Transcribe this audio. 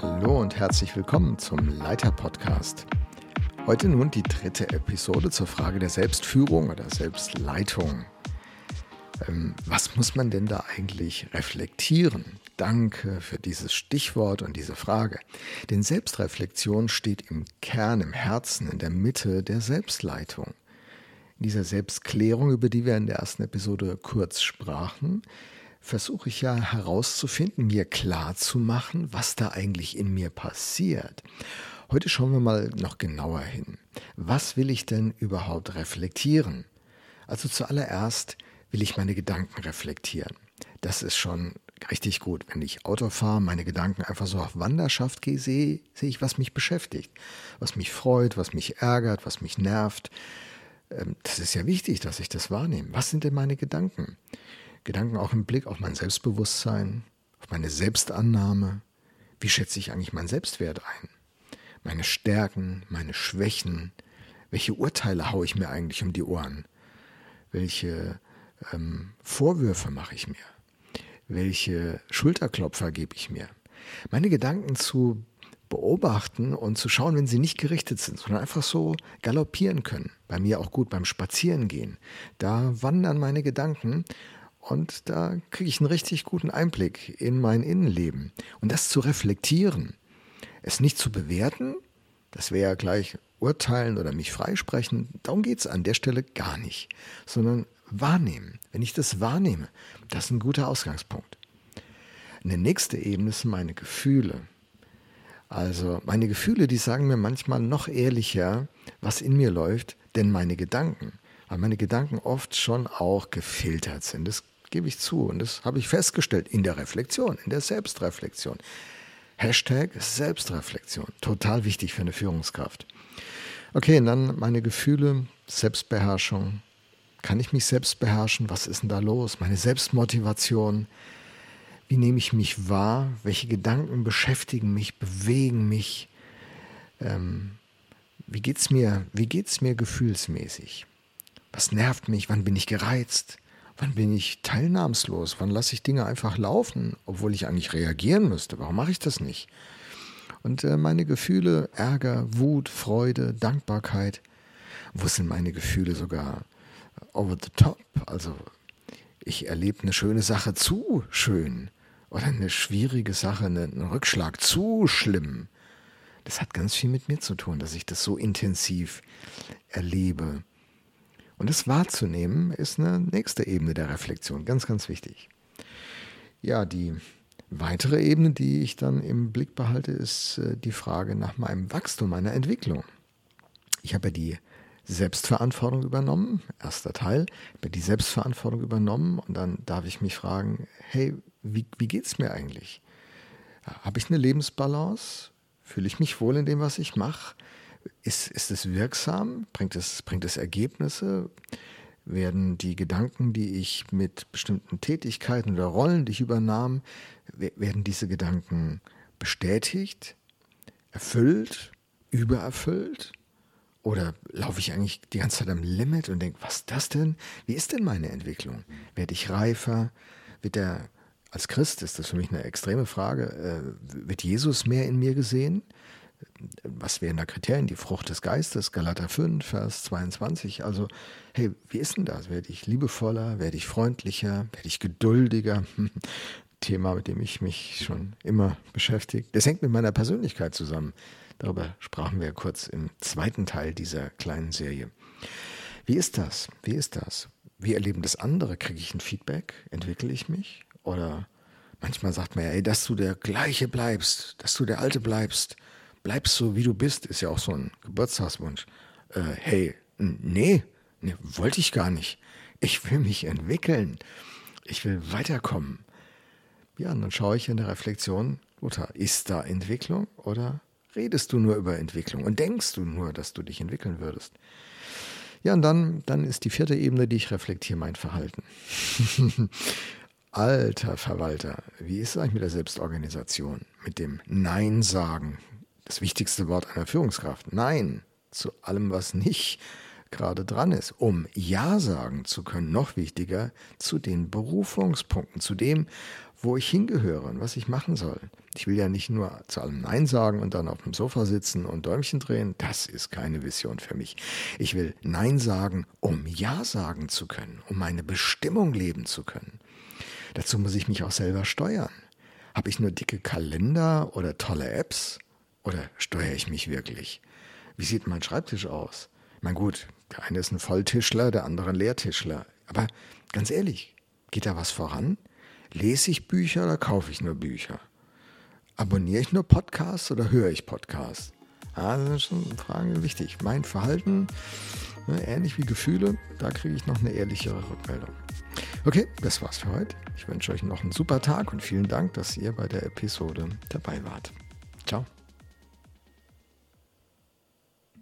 Hallo und herzlich willkommen zum Leiter Podcast. Heute nun die dritte Episode zur Frage der Selbstführung oder Selbstleitung. Ähm, was muss man denn da eigentlich reflektieren? Danke für dieses Stichwort und diese Frage. Denn Selbstreflexion steht im Kern, im Herzen, in der Mitte der Selbstleitung. In dieser Selbstklärung, über die wir in der ersten Episode kurz sprachen, versuche ich ja herauszufinden, mir klar zu machen, was da eigentlich in mir passiert. Heute schauen wir mal noch genauer hin. Was will ich denn überhaupt reflektieren? Also zuallererst will ich meine Gedanken reflektieren. Das ist schon richtig gut. Wenn ich Auto fahre, meine Gedanken einfach so auf Wanderschaft gehe, sehe, sehe ich, was mich beschäftigt, was mich freut, was mich ärgert, was mich nervt. Ähm, das ist ja wichtig, dass ich das wahrnehme. Was sind denn meine Gedanken? Gedanken auch im Blick auf mein Selbstbewusstsein, auf meine Selbstannahme. Wie schätze ich eigentlich meinen Selbstwert ein? Meine Stärken, meine Schwächen. Welche Urteile haue ich mir eigentlich um die Ohren? Welche ähm, Vorwürfe mache ich mir? Welche Schulterklopfer gebe ich mir? Meine Gedanken zu beobachten und zu schauen, wenn sie nicht gerichtet sind, sondern einfach so galoppieren können. Bei mir auch gut beim Spazierengehen. Da wandern meine Gedanken und da kriege ich einen richtig guten Einblick in mein Innenleben. Und das zu reflektieren, es nicht zu bewerten, das wäre ja gleich urteilen oder mich freisprechen, darum geht es an der Stelle gar nicht, sondern wahrnehmen. Wenn ich das wahrnehme, das ist ein guter Ausgangspunkt. Eine nächste Ebene sind meine Gefühle. Also meine Gefühle, die sagen mir manchmal noch ehrlicher, was in mir läuft, denn meine Gedanken. Weil meine Gedanken oft schon auch gefiltert sind. Das gebe ich zu. Und das habe ich festgestellt in der Reflexion, in der Selbstreflexion. Hashtag Selbstreflexion. Total wichtig für eine Führungskraft. Okay, und dann meine Gefühle, Selbstbeherrschung. Kann ich mich selbst beherrschen? Was ist denn da los? Meine Selbstmotivation. Wie nehme ich mich wahr? Welche Gedanken beschäftigen mich, bewegen mich? Ähm, wie geht's mir? Mir gefühlsmäßig? Was nervt mich? Wann bin ich gereizt? Wann bin ich teilnahmslos? Wann lasse ich Dinge einfach laufen, obwohl ich eigentlich reagieren müsste? Warum mache ich das nicht? Und äh, meine Gefühle, Ärger, Wut, Freude, Dankbarkeit, wo sind meine Gefühle sogar over the top? Also ich erlebe eine schöne Sache zu schön oder eine schwierige Sache, einen Rückschlag zu schlimm. Das hat ganz viel mit mir zu tun, dass ich das so intensiv erlebe. Und das wahrzunehmen ist eine nächste Ebene der Reflexion, ganz, ganz wichtig. Ja, die weitere Ebene, die ich dann im Blick behalte, ist äh, die Frage nach meinem Wachstum, meiner Entwicklung. Ich habe ja die Selbstverantwortung übernommen, erster Teil, ich habe die Selbstverantwortung übernommen und dann darf ich mich fragen, hey, wie, wie geht es mir eigentlich? Habe ich eine Lebensbalance? Fühle ich mich wohl in dem, was ich mache? Ist, ist es wirksam? Bringt es, bringt es Ergebnisse? Werden die Gedanken, die ich mit bestimmten Tätigkeiten oder Rollen, die ich übernahm, werden diese Gedanken bestätigt, erfüllt, übererfüllt? Oder laufe ich eigentlich die ganze Zeit am Limit und denke, was ist das denn? Wie ist denn meine Entwicklung? Werde ich reifer? Wird der, als Christ ist das für mich eine extreme Frage, äh, wird Jesus mehr in mir gesehen? Was wären da Kriterien? Die Frucht des Geistes, Galater 5, Vers 22. Also, hey, wie ist denn das? Werde ich liebevoller? Werde ich freundlicher? Werde ich geduldiger? Thema, mit dem ich mich schon immer beschäftige. Das hängt mit meiner Persönlichkeit zusammen. Darüber sprachen wir kurz im zweiten Teil dieser kleinen Serie. Wie ist das? Wie ist das? Wie erleben das andere? Kriege ich ein Feedback? Entwickle ich mich? Oder manchmal sagt man ja, ey, dass du der Gleiche bleibst, dass du der Alte bleibst bleibst so, wie du bist, ist ja auch so ein Geburtstagswunsch. Äh, hey, nee, nee, wollte ich gar nicht. Ich will mich entwickeln. Ich will weiterkommen. Ja, und dann schaue ich in der Reflexion, Lothar, ist da Entwicklung oder redest du nur über Entwicklung und denkst du nur, dass du dich entwickeln würdest? Ja, und dann, dann ist die vierte Ebene, die ich reflektiere, mein Verhalten. Alter Verwalter, wie ist es eigentlich mit der Selbstorganisation, mit dem Nein sagen, das wichtigste Wort einer Führungskraft. Nein zu allem, was nicht gerade dran ist, um Ja sagen zu können. Noch wichtiger, zu den Berufungspunkten, zu dem, wo ich hingehöre und was ich machen soll. Ich will ja nicht nur zu allem Nein sagen und dann auf dem Sofa sitzen und Däumchen drehen. Das ist keine Vision für mich. Ich will Nein sagen, um Ja sagen zu können, um meine Bestimmung leben zu können. Dazu muss ich mich auch selber steuern. Habe ich nur dicke Kalender oder tolle Apps? Oder steuere ich mich wirklich? Wie sieht mein Schreibtisch aus? Na gut, der eine ist ein Volltischler, der andere ein Leertischler. Aber ganz ehrlich, geht da was voran? Lese ich Bücher oder kaufe ich nur Bücher? Abonniere ich nur Podcasts oder höre ich Podcasts? Ah, das sind schon Fragen wichtig. Mein Verhalten, ne, ähnlich wie Gefühle, da kriege ich noch eine ehrlichere Rückmeldung. Okay, das war's für heute. Ich wünsche euch noch einen super Tag und vielen Dank, dass ihr bei der Episode dabei wart. Ciao.